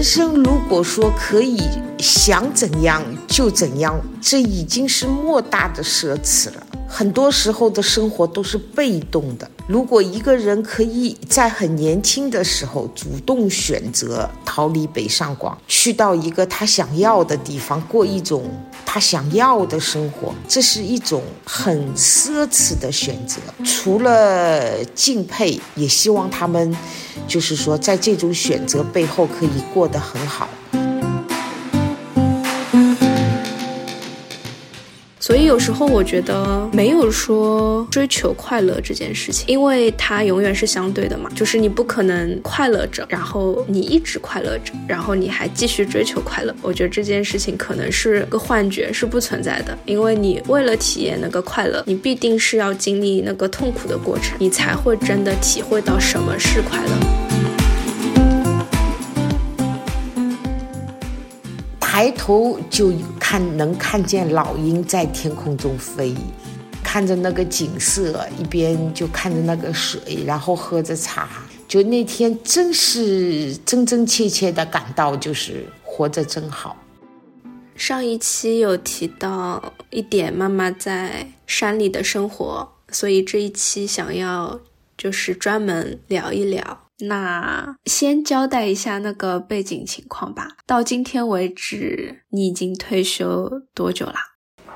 人生如果说可以想怎样就怎样，这已经是莫大的奢侈了。很多时候的生活都是被动的。如果一个人可以在很年轻的时候主动选择逃离北上广，去到一个他想要的地方，过一种他想要的生活，这是一种很奢侈的选择。除了敬佩，也希望他们，就是说，在这种选择背后可以过得很好。所以有时候我觉得没有说追求快乐这件事情，因为它永远是相对的嘛，就是你不可能快乐着，然后你一直快乐着，然后你还继续追求快乐。我觉得这件事情可能是个幻觉，是不存在的。因为你为了体验那个快乐，你必定是要经历那个痛苦的过程，你才会真的体会到什么是快乐。抬头就看能看见老鹰在天空中飞，看着那个景色，一边就看着那个水，然后喝着茶，就那天真是真真切切的感到就是活着真好。上一期有提到一点妈妈在山里的生活，所以这一期想要就是专门聊一聊。那先交代一下那个背景情况吧。到今天为止，你已经退休多久啦？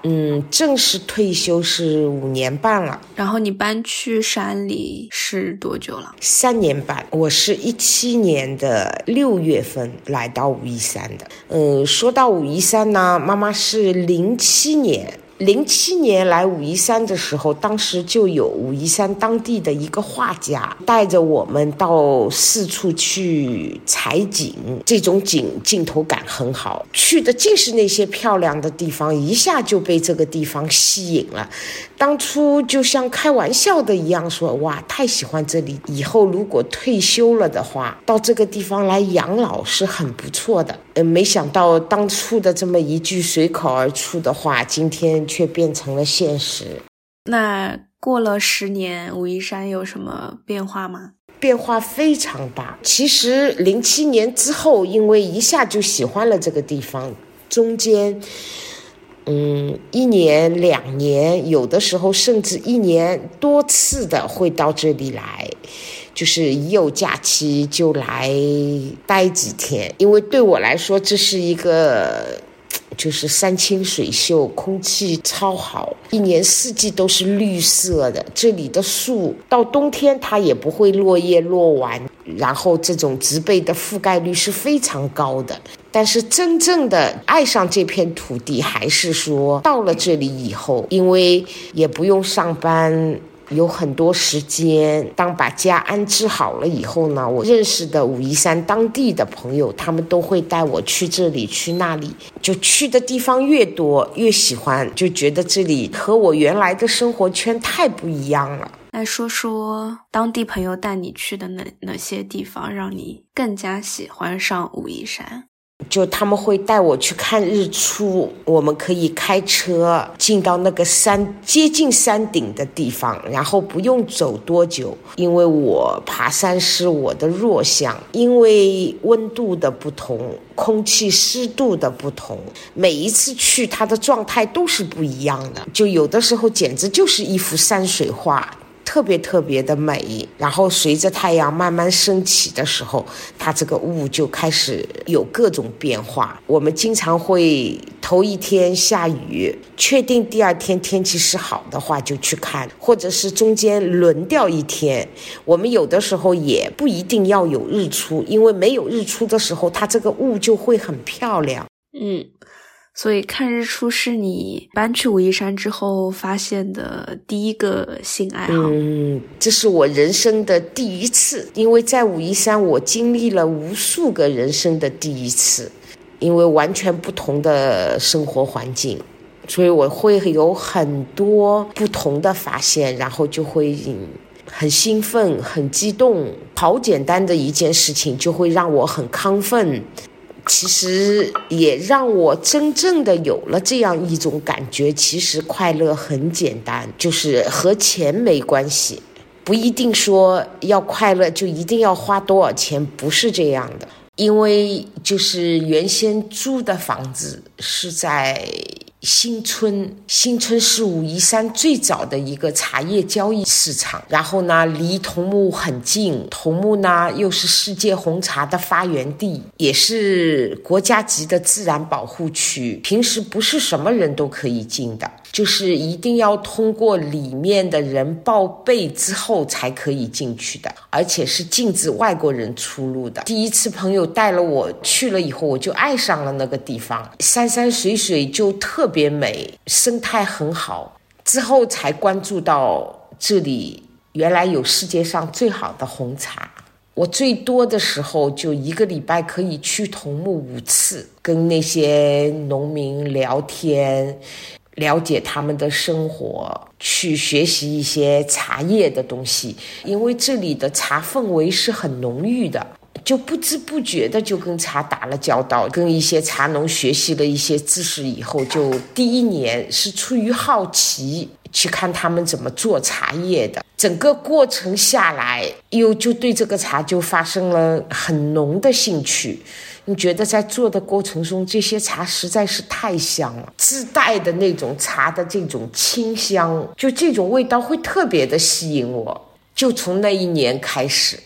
嗯，正式退休是五年半了。然后你搬去山里是多久了？三年半。我是一七年的六月份来到武夷山的。嗯，说到武夷山呢，妈妈是零七年。零七年来武夷山的时候，当时就有武夷山当地的一个画家带着我们到四处去采景，这种景镜头感很好，去的尽是那些漂亮的地方，一下就被这个地方吸引了。当初就像开玩笑的一样说：“哇，太喜欢这里，以后如果退休了的话，到这个地方来养老是很不错的。”呃，没想到当初的这么一句随口而出的话，今天却变成了现实。那过了十年，武夷山有什么变化吗？变化非常大。其实零七年之后，因为一下就喜欢了这个地方，中间。嗯，一年两年，有的时候甚至一年多次的会到这里来，就是一有假期就来待几天。因为对我来说，这是一个就是山清水秀，空气超好，一年四季都是绿色的。这里的树到冬天它也不会落叶落完，然后这种植被的覆盖率是非常高的。但是真正的爱上这片土地，还是说到了这里以后，因为也不用上班，有很多时间。当把家安置好了以后呢，我认识的武夷山当地的朋友，他们都会带我去这里去那里，就去的地方越多越喜欢，就觉得这里和我原来的生活圈太不一样了。来说说当地朋友带你去的哪哪些地方，让你更加喜欢上武夷山。就他们会带我去看日出，我们可以开车进到那个山接近山顶的地方，然后不用走多久。因为我爬山是我的弱项，因为温度的不同、空气湿度的不同，每一次去它的状态都是不一样的。就有的时候简直就是一幅山水画。特别特别的美，然后随着太阳慢慢升起的时候，它这个雾就开始有各种变化。我们经常会头一天下雨，确定第二天天气是好的话就去看，或者是中间轮掉一天。我们有的时候也不一定要有日出，因为没有日出的时候，它这个雾就会很漂亮。嗯。所以看日出是你搬去武夷山之后发现的第一个新爱好。嗯，这是我人生的第一次，因为在武夷山我经历了无数个人生的第一次，因为完全不同的生活环境，所以我会有很多不同的发现，然后就会很兴奋、很激动。好简单的一件事情就会让我很亢奋。其实也让我真正的有了这样一种感觉，其实快乐很简单，就是和钱没关系，不一定说要快乐就一定要花多少钱，不是这样的。因为就是原先租的房子是在。新村，新村是武夷山最早的一个茶叶交易市场。然后呢，离桐木很近，桐木呢又是世界红茶的发源地，也是国家级的自然保护区，平时不是什么人都可以进的。就是一定要通过里面的人报备之后才可以进去的，而且是禁止外国人出入的。第一次朋友带了我去了以后，我就爱上了那个地方，山山水水就特别美，生态很好。之后才关注到这里原来有世界上最好的红茶。我最多的时候就一个礼拜可以去桐木五次，跟那些农民聊天。了解他们的生活，去学习一些茶叶的东西，因为这里的茶氛围是很浓郁的，就不知不觉的就跟茶打了交道，跟一些茶农学习了一些知识以后，就第一年是出于好奇去看他们怎么做茶叶的，整个过程下来，又就对这个茶就发生了很浓的兴趣。你觉得在做的过程中，这些茶实在是太香了，自带的那种茶的这种清香，就这种味道会特别的吸引我。就从那一年开始，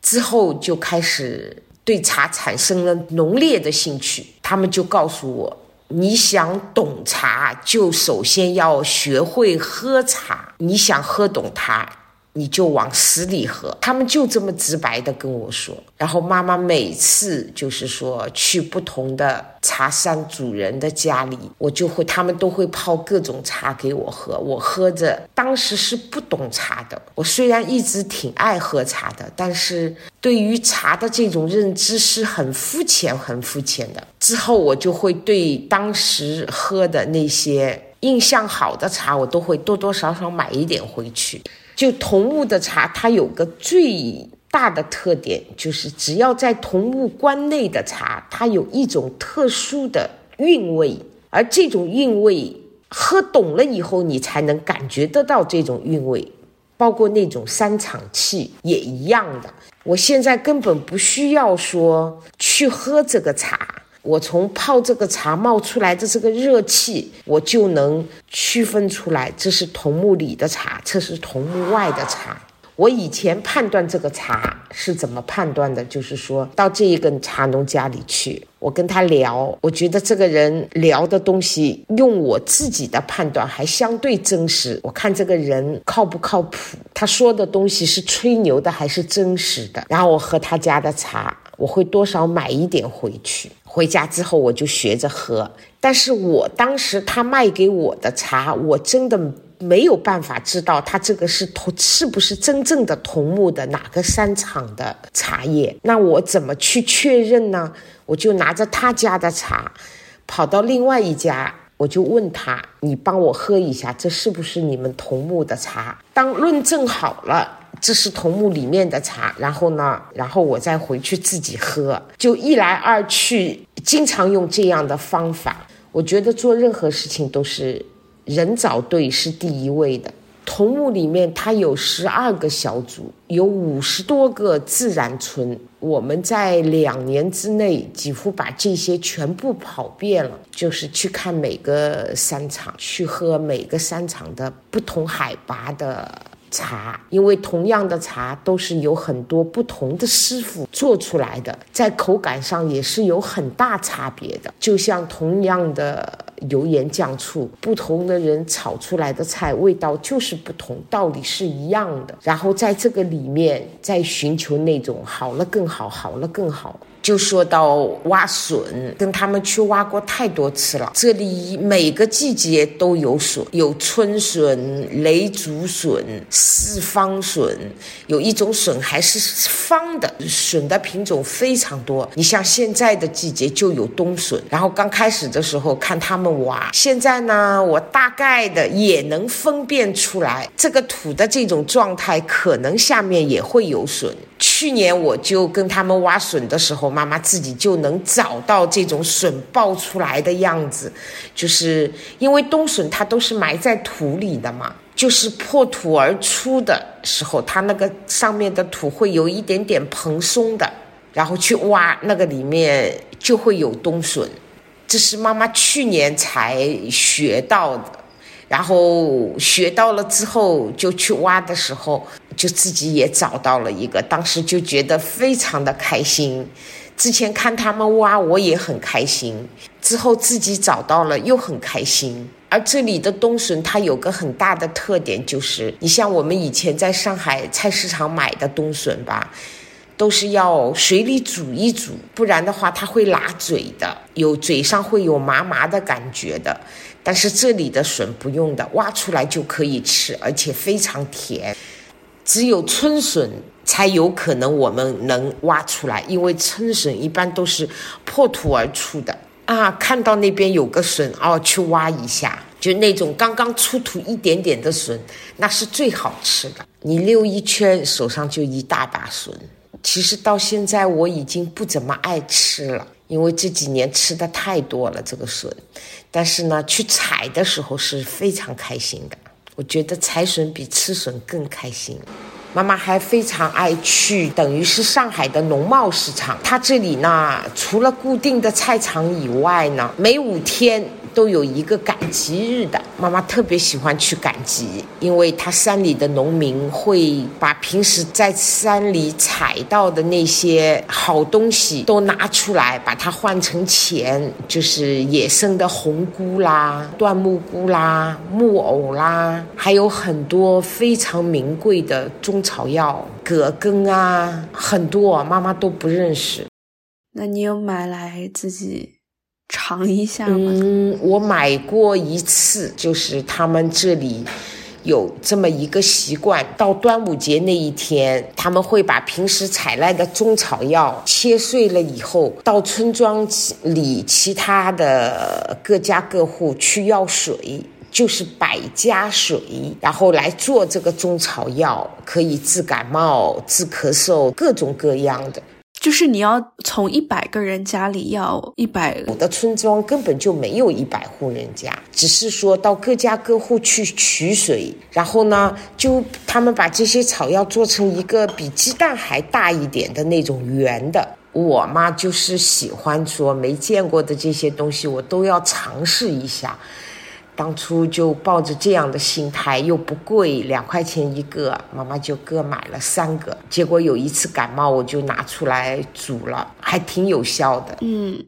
之后就开始对茶产生了浓烈的兴趣。他们就告诉我，你想懂茶，就首先要学会喝茶。你想喝懂它。你就往死里喝，他们就这么直白的跟我说。然后妈妈每次就是说去不同的茶山主人的家里，我就会他们都会泡各种茶给我喝。我喝着，当时是不懂茶的。我虽然一直挺爱喝茶的，但是对于茶的这种认知是很肤浅、很肤浅的。之后我就会对当时喝的那些印象好的茶，我都会多多少少买一点回去。就桐木的茶，它有个最大的特点，就是只要在桐木关内的茶，它有一种特殊的韵味，而这种韵味喝懂了以后，你才能感觉得到这种韵味。包括那种三场气也一样的。我现在根本不需要说去喝这个茶。我从泡这个茶冒出来的这个热气，我就能区分出来，这是桐木里的茶，这是桐木外的茶。我以前判断这个茶是怎么判断的？就是说到这一个茶农家里去，我跟他聊，我觉得这个人聊的东西，用我自己的判断还相对真实。我看这个人靠不靠谱，他说的东西是吹牛的还是真实的？然后我喝他家的茶，我会多少买一点回去。回家之后我就学着喝，但是我当时他卖给我的茶，我真的没有办法知道他这个是同是不是真正的桐木的哪个山场的茶叶。那我怎么去确认呢？我就拿着他家的茶，跑到另外一家，我就问他：“你帮我喝一下，这是不是你们桐木的茶？”当论证好了。这是桐木里面的茶，然后呢，然后我再回去自己喝，就一来二去，经常用这样的方法。我觉得做任何事情都是人找对是第一位的。桐木里面它有十二个小组，有五十多个自然村，我们在两年之内几乎把这些全部跑遍了，就是去看每个山场，去喝每个山场的不同海拔的。茶，因为同样的茶都是有很多不同的师傅做出来的，在口感上也是有很大差别的。就像同样的油盐酱醋，不同的人炒出来的菜味道就是不同，道理是一样的。然后在这个里面在寻求那种好了更好，好了更好。就说到挖笋，跟他们去挖过太多次了。这里每个季节都有笋，有春笋、雷竹笋、四方笋，有一种笋还是方的。笋的品种非常多。你像现在的季节就有冬笋，然后刚开始的时候看他们挖，现在呢，我大概的也能分辨出来，这个土的这种状态，可能下面也会有笋。去年我就跟他们挖笋的时候，妈妈自己就能找到这种笋爆出来的样子，就是因为冬笋它都是埋在土里的嘛，就是破土而出的时候，它那个上面的土会有一点点蓬松的，然后去挖那个里面就会有冬笋，这是妈妈去年才学到的。然后学到了之后，就去挖的时候，就自己也找到了一个，当时就觉得非常的开心。之前看他们挖，我也很开心。之后自己找到了，又很开心。而这里的冬笋，它有个很大的特点，就是你像我们以前在上海菜市场买的冬笋吧，都是要水里煮一煮，不然的话它会辣嘴的，有嘴上会有麻麻的感觉的。但是这里的笋不用的，挖出来就可以吃，而且非常甜。只有春笋才有可能我们能挖出来，因为春笋一般都是破土而出的啊。看到那边有个笋哦，去挖一下，就那种刚刚出土一点点的笋，那是最好吃的。你溜一圈，手上就一大把笋。其实到现在我已经不怎么爱吃了。因为这几年吃的太多了这个笋，但是呢，去采的时候是非常开心的。我觉得采笋比吃笋更开心。妈妈还非常爱去，等于是上海的农贸市场。它这里呢，除了固定的菜场以外呢，每五天都有一个赶集日的。妈妈特别喜欢去赶集，因为他山里的农民会把平时在山里采到的那些好东西都拿出来，把它换成钱，就是野生的红菇啦、椴木菇啦、木偶啦，还有很多非常名贵的中。草药、葛根啊，很多妈妈都不认识。那你有买来自己尝一下吗？嗯，我买过一次，就是他们这里有这么一个习惯，到端午节那一天，他们会把平时采来的中草药切碎了以后，到村庄里其他的各家各户去要水。就是百家水，然后来做这个中草药，可以治感冒、治咳嗽，各种各样的。就是你要从一百个人家里要一百，有的村庄根本就没有一百户人家，只是说到各家各户去取水，然后呢，就他们把这些草药做成一个比鸡蛋还大一点的那种圆的。我嘛，就是喜欢说没见过的这些东西，我都要尝试一下。当初就抱着这样的心态，又不贵，两块钱一个，妈妈就各买了三个。结果有一次感冒，我就拿出来煮了，还挺有效的。嗯，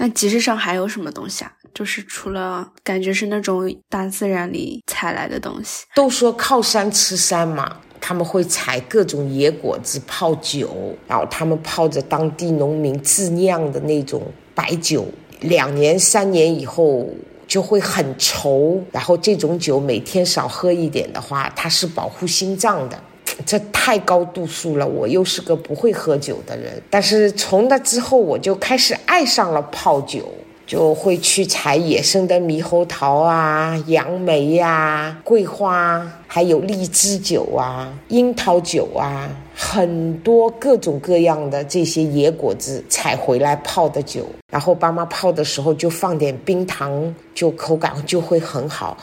那集市上还有什么东西啊？就是除了感觉是那种大自然里采来的东西，都说靠山吃山嘛，他们会采各种野果子泡酒，然后他们泡着当地农民自酿的那种白酒，两年三年以后。就会很稠，然后这种酒每天少喝一点的话，它是保护心脏的。这太高度数了，我又是个不会喝酒的人，但是从那之后我就开始爱上了泡酒。就会去采野生的猕猴桃啊、杨梅呀、桂花，还有荔枝酒啊、樱桃酒啊，很多各种各样的这些野果子采回来泡的酒，然后爸妈泡的时候就放点冰糖，就口感就会很好。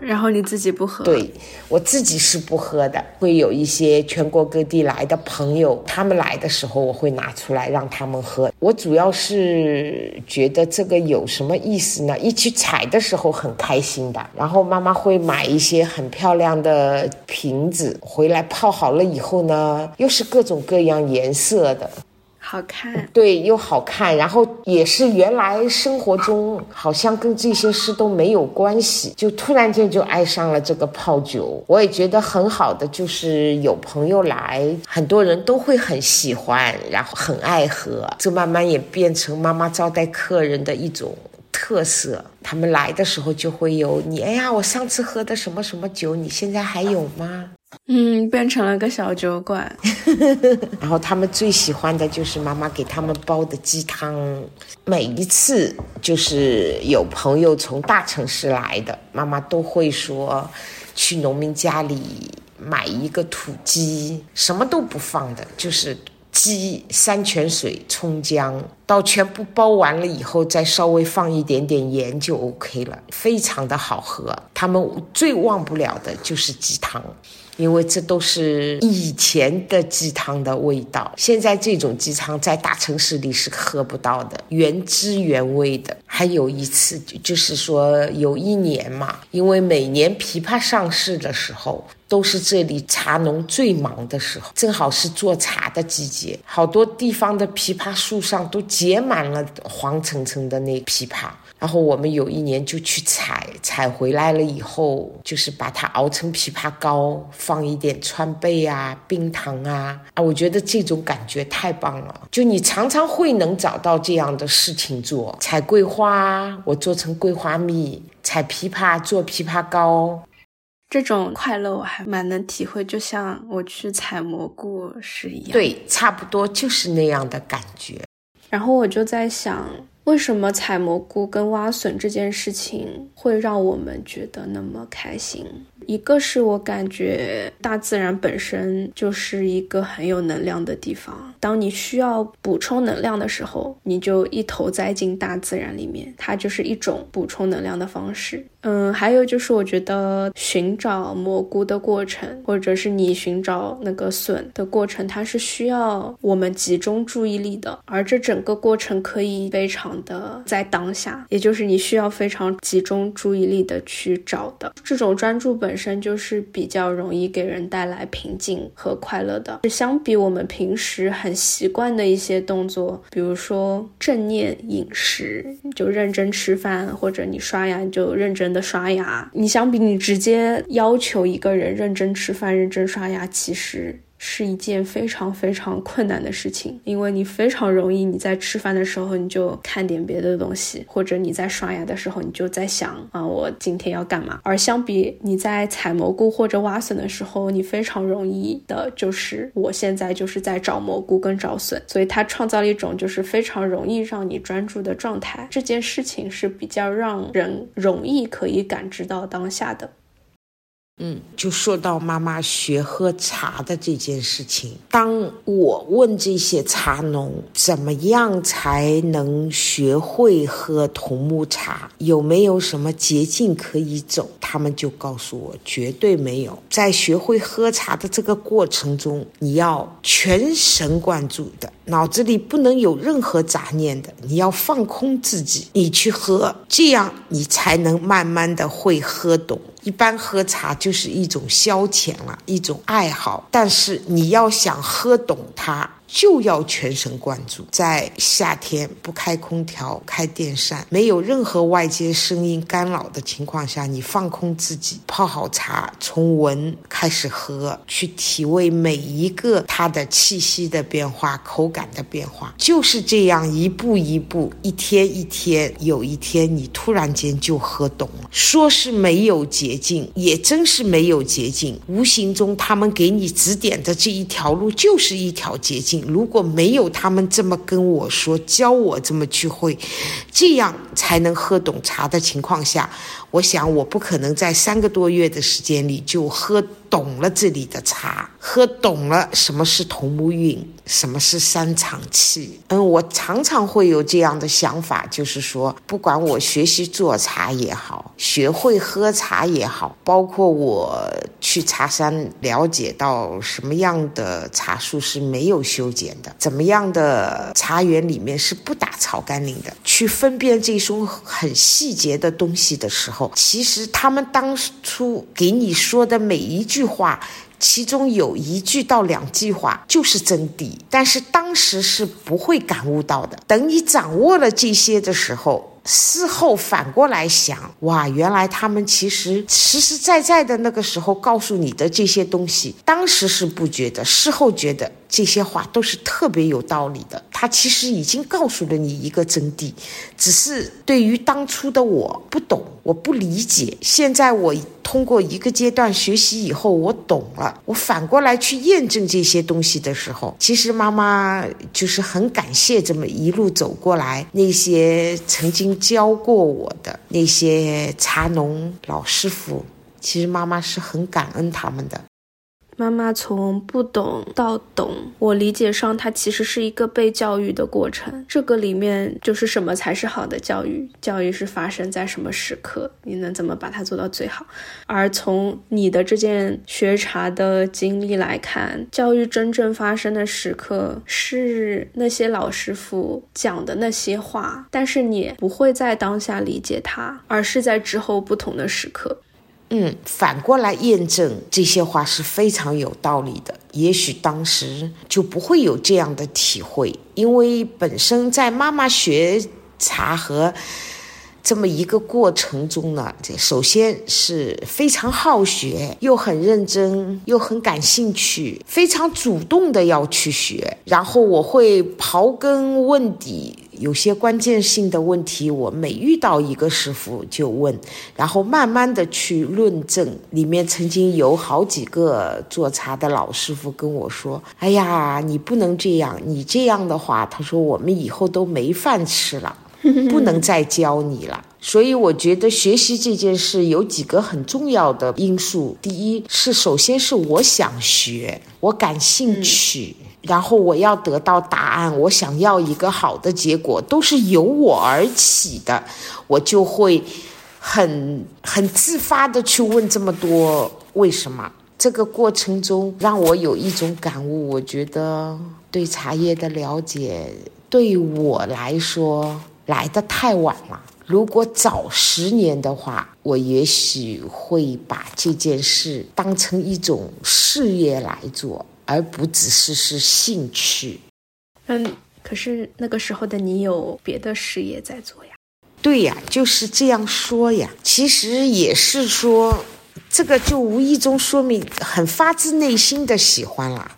然后你自己不喝？对我自己是不喝的。会有一些全国各地来的朋友，他们来的时候，我会拿出来让他们喝。我主要是觉得这个有什么意思呢？一起采的时候很开心的。然后妈妈会买一些很漂亮的瓶子回来泡好了以后呢，又是各种各样颜色的。好看，对，又好看，然后也是原来生活中好像跟这些事都没有关系，就突然间就爱上了这个泡酒。我也觉得很好的，就是有朋友来，很多人都会很喜欢，然后很爱喝，这慢慢也变成妈妈招待客人的一种特色。他们来的时候就会有你，哎呀，我上次喝的什么什么酒，你现在还有吗？嗯，变成了个小酒馆。然后他们最喜欢的就是妈妈给他们煲的鸡汤。每一次就是有朋友从大城市来的，妈妈都会说去农民家里买一个土鸡，什么都不放的，就是鸡、山泉水、葱姜，到全部煲完了以后，再稍微放一点点盐就 OK 了，非常的好喝。他们最忘不了的就是鸡汤。因为这都是以前的鸡汤的味道，现在这种鸡汤在大城市里是喝不到的，原汁原味的。还有一次，就是说有一年嘛，因为每年枇杷上市的时候，都是这里茶农最忙的时候，正好是做茶的季节，好多地方的枇杷树上都结满了黄澄澄的那枇杷。然后我们有一年就去采，采回来了以后，就是把它熬成枇杷膏，放一点川贝啊、冰糖啊啊，我觉得这种感觉太棒了。就你常常会能找到这样的事情做，采桂花，我做成桂花蜜；采枇杷，做枇杷膏。这种快乐我还蛮能体会，就像我去采蘑菇是一样。对，差不多就是那样的感觉。然后我就在想。为什么采蘑菇跟挖笋这件事情会让我们觉得那么开心？一个是我感觉大自然本身就是一个很有能量的地方，当你需要补充能量的时候，你就一头栽进大自然里面，它就是一种补充能量的方式。嗯，还有就是我觉得寻找蘑菇的过程，或者是你寻找那个笋的过程，它是需要我们集中注意力的，而这整个过程可以非常的在当下，也就是你需要非常集中注意力的去找的这种专注本。身就是比较容易给人带来平静和快乐的。相比我们平时很习惯的一些动作，比如说正念饮食，就认真吃饭，或者你刷牙就认真的刷牙。你相比你直接要求一个人认真吃饭、认真刷牙，其实。是一件非常非常困难的事情，因为你非常容易你在吃饭的时候你就看点别的东西，或者你在刷牙的时候你就在想啊，我今天要干嘛？而相比你在采蘑菇或者挖笋的时候，你非常容易的就是我现在就是在找蘑菇跟找笋，所以它创造了一种就是非常容易让你专注的状态。这件事情是比较让人容易可以感知到当下的。嗯，就说到妈妈学喝茶的这件事情。当我问这些茶农怎么样才能学会喝桐木茶，有没有什么捷径可以走？他们就告诉我，绝对没有。在学会喝茶的这个过程中，你要全神贯注的，脑子里不能有任何杂念的，你要放空自己，你去喝，这样你才能慢慢的会喝懂。一般喝茶就是一种消遣了，一种爱好，但是你要想喝懂它。就要全神贯注，在夏天不开空调、开电扇，没有任何外界声音干扰的情况下，你放空自己，泡好茶，从闻开始喝，去体味每一个它的气息的变化、口感的变化，就是这样一步一步，一天一天，有一天你突然间就喝懂了。说是没有捷径，也真是没有捷径，无形中他们给你指点的这一条路就是一条捷径。如果没有他们这么跟我说，教我这么去会，这样才能喝懂茶的情况下，我想我不可能在三个多月的时间里就喝。懂了这里的茶，喝懂了什么是桐木韵，什么是三场气。嗯，我常常会有这样的想法，就是说，不管我学习做茶也好，学会喝茶也好，包括我去茶山了解到什么样的茶树是没有修剪的，怎么样的茶园里面是不打草甘膦的，去分辨这种很细节的东西的时候，其实他们当初给你说的每一句。话，其中有一句到两句话就是真谛，但是当时是不会感悟到的。等你掌握了这些的时候，事后反过来想，哇，原来他们其实实实在在的那个时候告诉你的这些东西，当时是不觉得，事后觉得这些话都是特别有道理的。他其实已经告诉了你一个真谛，只是对于当初的我不懂，我不理解。现在我。通过一个阶段学习以后，我懂了。我反过来去验证这些东西的时候，其实妈妈就是很感谢这么一路走过来那些曾经教过我的那些茶农老师傅。其实妈妈是很感恩他们的。妈妈从不懂到懂，我理解上，它其实是一个被教育的过程。这个里面就是什么才是好的教育？教育是发生在什么时刻？你能怎么把它做到最好？而从你的这件学茶的经历来看，教育真正发生的时刻是那些老师傅讲的那些话，但是你不会在当下理解它，而是在之后不同的时刻。嗯，反过来验证这些话是非常有道理的。也许当时就不会有这样的体会，因为本身在妈妈学茶和这么一个过程中呢，这首先是非常好学，又很认真，又很感兴趣，非常主动的要去学。然后我会刨根问底。有些关键性的问题，我每遇到一个师傅就问，然后慢慢的去论证。里面曾经有好几个做茶的老师傅跟我说：“哎呀，你不能这样，你这样的话，他说我们以后都没饭吃了，不能再教你了。”所以我觉得学习这件事有几个很重要的因素：第一是首先是我想学，我感兴趣。然后我要得到答案，我想要一个好的结果，都是由我而起的，我就会很很自发的去问这么多为什么。这个过程中让我有一种感悟，我觉得对茶叶的了解对我来说来的太晚了。如果早十年的话，我也许会把这件事当成一种事业来做。而不只是是兴趣，嗯，可是那个时候的你有别的事业在做呀？对呀，就是这样说呀。其实也是说，这个就无意中说明很发自内心的喜欢了。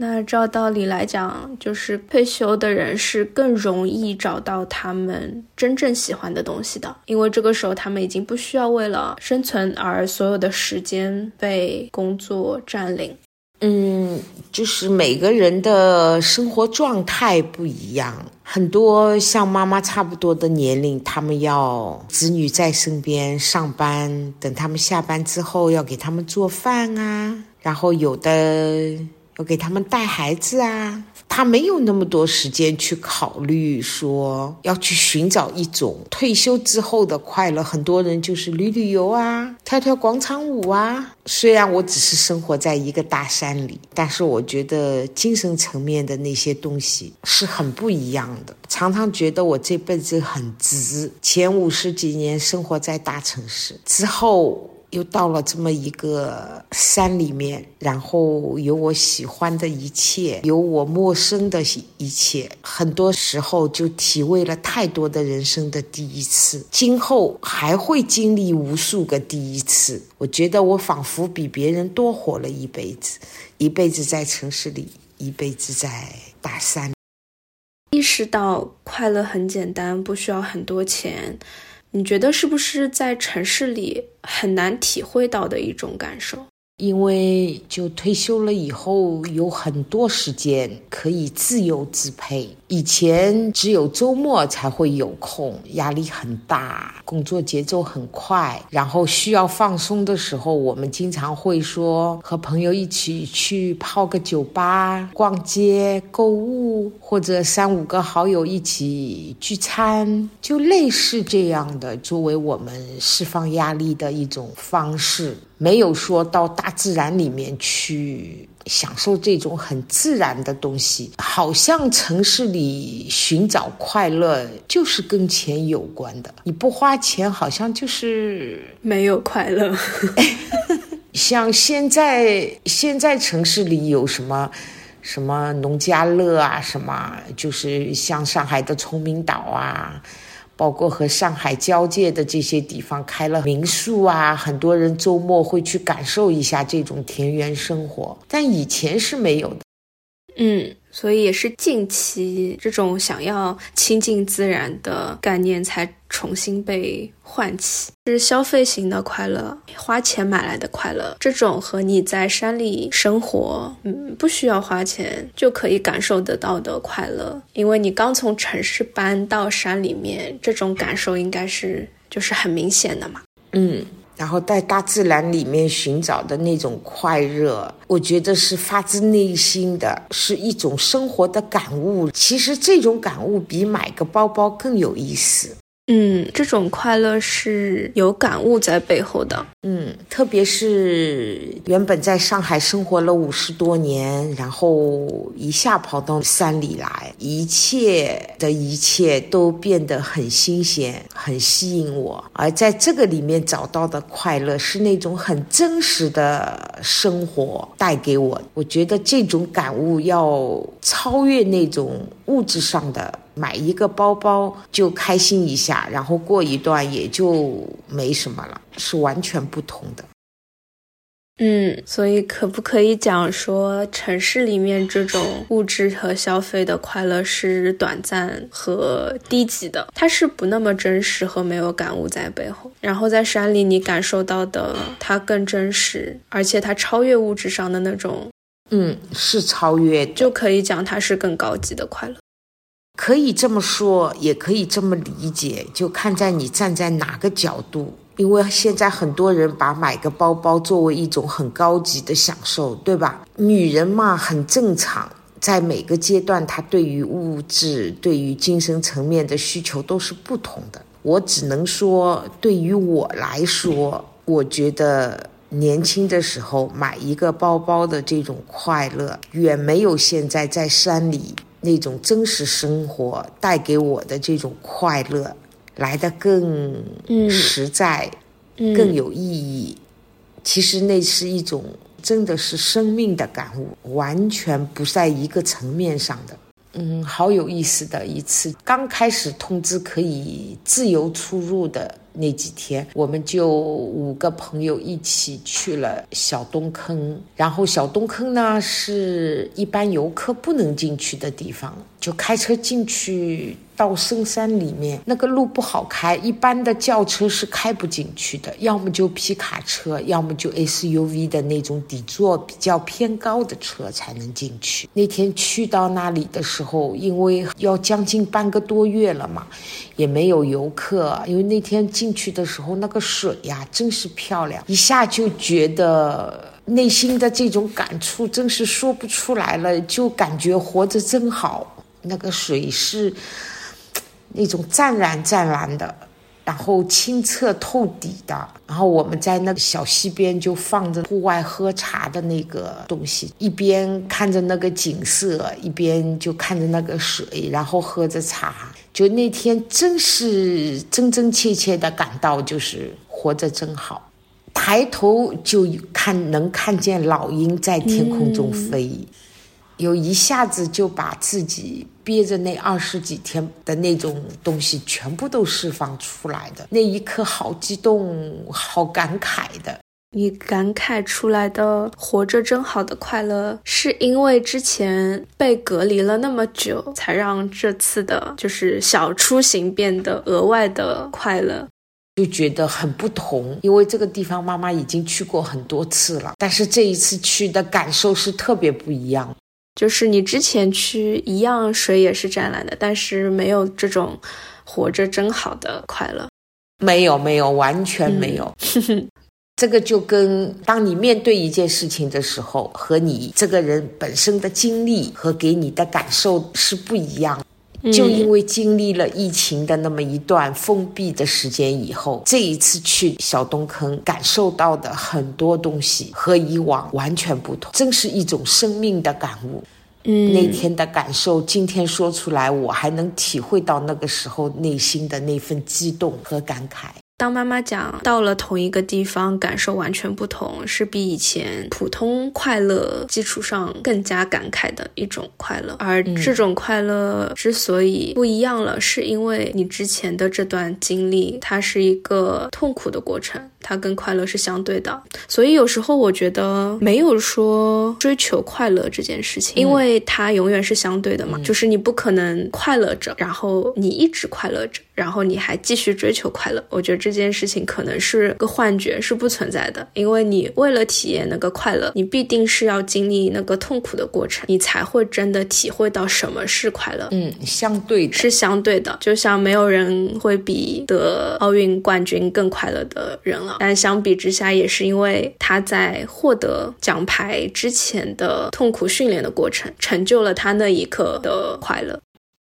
那照道理来讲，就是退休的人是更容易找到他们真正喜欢的东西的，因为这个时候他们已经不需要为了生存而所有的时间被工作占领。嗯，就是每个人的生活状态不一样，很多像妈妈差不多的年龄，他们要子女在身边上班，等他们下班之后要给他们做饭啊，然后有的要给他们带孩子啊。他没有那么多时间去考虑说要去寻找一种退休之后的快乐。很多人就是旅旅游啊，跳跳广场舞啊。虽然我只是生活在一个大山里，但是我觉得精神层面的那些东西是很不一样的。常常觉得我这辈子很值。前五十几年生活在大城市之后。又到了这么一个山里面，然后有我喜欢的一切，有我陌生的一切，很多时候就体味了太多的人生的第一次，今后还会经历无数个第一次。我觉得我仿佛比别人多活了一辈子，一辈子在城市里，一辈子在大山。意识到快乐很简单，不需要很多钱。你觉得是不是在城市里很难体会到的一种感受？因为就退休了以后，有很多时间可以自由支配。以前只有周末才会有空，压力很大，工作节奏很快，然后需要放松的时候，我们经常会说和朋友一起去泡个酒吧、逛街、购物，或者三五个好友一起聚餐，就类似这样的，作为我们释放压力的一种方式。没有说到大自然里面去享受这种很自然的东西，好像城市里寻找快乐就是跟钱有关的。你不花钱，好像就是没有快乐。像现在，现在城市里有什么什么农家乐啊，什么就是像上海的崇明岛啊。包括和上海交界的这些地方开了民宿啊，很多人周末会去感受一下这种田园生活，但以前是没有的。嗯。所以也是近期这种想要亲近自然的概念才重新被唤起，是消费型的快乐，花钱买来的快乐。这种和你在山里生活，嗯，不需要花钱就可以感受得到的快乐，因为你刚从城市搬到山里面，这种感受应该是就是很明显的嘛。嗯。然后在大自然里面寻找的那种快乐，我觉得是发自内心的，是一种生活的感悟。其实这种感悟比买个包包更有意思。嗯，这种快乐是有感悟在背后的。嗯，特别是原本在上海生活了五十多年，然后一下跑到山里来，一切的一切都变得很新鲜，很吸引我。而在这个里面找到的快乐，是那种很真实的生活带给我。我觉得这种感悟要超越那种物质上的。买一个包包就开心一下，然后过一段也就没什么了，是完全不同的。嗯，所以可不可以讲说，城市里面这种物质和消费的快乐是短暂和低级的，它是不那么真实和没有感悟在背后。然后在山里你感受到的，它更真实，而且它超越物质上的那种，嗯，是超越，就可以讲它是更高级的快乐。可以这么说，也可以这么理解，就看在你站在哪个角度。因为现在很多人把买个包包作为一种很高级的享受，对吧？女人嘛，很正常，在每个阶段，她对于物质、对于精神层面的需求都是不同的。我只能说，对于我来说，我觉得年轻的时候买一个包包的这种快乐，远没有现在在山里。那种真实生活带给我的这种快乐，来的更实在，更有意义。其实那是一种真的是生命的感悟，完全不在一个层面上的。嗯，好有意思的一次，刚开始通知可以自由出入的。那几天，我们就五个朋友一起去了小东坑。然后小东坑呢，是一般游客不能进去的地方，就开车进去。到深山里面，那个路不好开，一般的轿车是开不进去的，要么就皮卡车，要么就 SUV 的那种底座比较偏高的车才能进去。那天去到那里的时候，因为要将近半个多月了嘛，也没有游客。因为那天进去的时候，那个水呀，真是漂亮，一下就觉得内心的这种感触真是说不出来了，就感觉活着真好。那个水是。那种湛蓝湛蓝的，然后清澈透底的，然后我们在那个小溪边就放着户外喝茶的那个东西，一边看着那个景色，一边就看着那个水，然后喝着茶。就那天真是真真切切的感到，就是活着真好。抬头就看能看见老鹰在天空中飞。有一下子就把自己憋着那二十几天的那种东西全部都释放出来的那一刻，好激动，好感慨的。你感慨出来的活着真好的快乐，是因为之前被隔离了那么久，才让这次的就是小出行变得额外的快乐，就觉得很不同。因为这个地方妈妈已经去过很多次了，但是这一次去的感受是特别不一样。就是你之前去一样，水也是湛蓝的，但是没有这种活着真好的快乐，没有没有完全没有。这个就跟当你面对一件事情的时候，和你这个人本身的经历和给你的感受是不一样。就因为经历了疫情的那么一段封闭的时间以后，这一次去小东坑，感受到的很多东西和以往完全不同，真是一种生命的感悟。嗯，那天的感受，今天说出来，我还能体会到那个时候内心的那份激动和感慨。当妈妈讲到了同一个地方，感受完全不同，是比以前普通快乐基础上更加感慨的一种快乐。而这种快乐之所以不一样了，是因为你之前的这段经历，它是一个痛苦的过程。它跟快乐是相对的，所以有时候我觉得没有说追求快乐这件事情，因为它永远是相对的嘛，就是你不可能快乐着，然后你一直快乐着，然后你还继续追求快乐。我觉得这件事情可能是个幻觉，是不存在的，因为你为了体验那个快乐，你必定是要经历那个痛苦的过程，你才会真的体会到什么是快乐。嗯，相对是相对的，就像没有人会比得奥运冠军更快乐的人。但相比之下，也是因为他在获得奖牌之前的痛苦训练的过程，成就了他那一刻的快乐。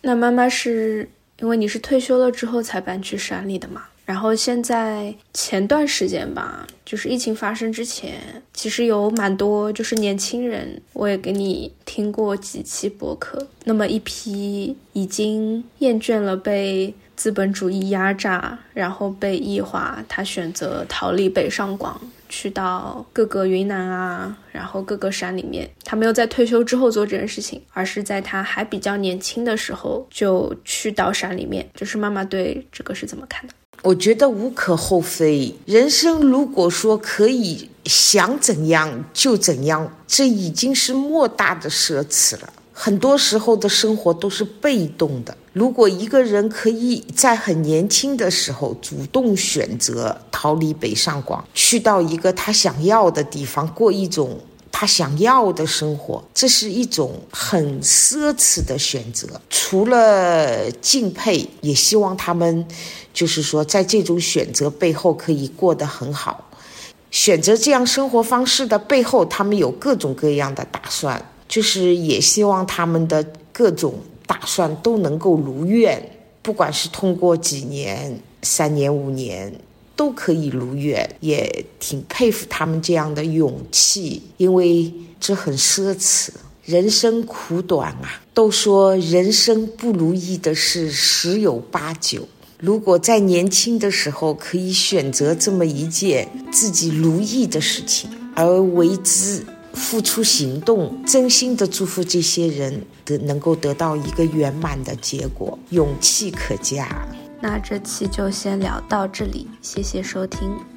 那妈妈是因为你是退休了之后才搬去山里的嘛？然后现在前段时间吧，就是疫情发生之前，其实有蛮多就是年轻人，我也给你听过几期博客。那么一批已经厌倦了被资本主义压榨，然后被异化，他选择逃离北上广。去到各个云南啊，然后各个山里面，他没有在退休之后做这件事情，而是在他还比较年轻的时候就去到山里面。就是妈妈对这个是怎么看的？我觉得无可厚非。人生如果说可以想怎样就怎样，这已经是莫大的奢侈了。很多时候的生活都是被动的。如果一个人可以在很年轻的时候主动选择逃离北上广，去到一个他想要的地方，过一种他想要的生活，这是一种很奢侈的选择。除了敬佩，也希望他们，就是说，在这种选择背后可以过得很好。选择这样生活方式的背后，他们有各种各样的打算，就是也希望他们的各种。打算都能够如愿，不管是通过几年、三年、五年，都可以如愿，也挺佩服他们这样的勇气，因为这很奢侈。人生苦短啊，都说人生不如意的事十有八九。如果在年轻的时候可以选择这么一件自己如意的事情而为之。付出行动，真心的祝福这些人得能够得到一个圆满的结果，勇气可嘉。那这期就先聊到这里，谢谢收听。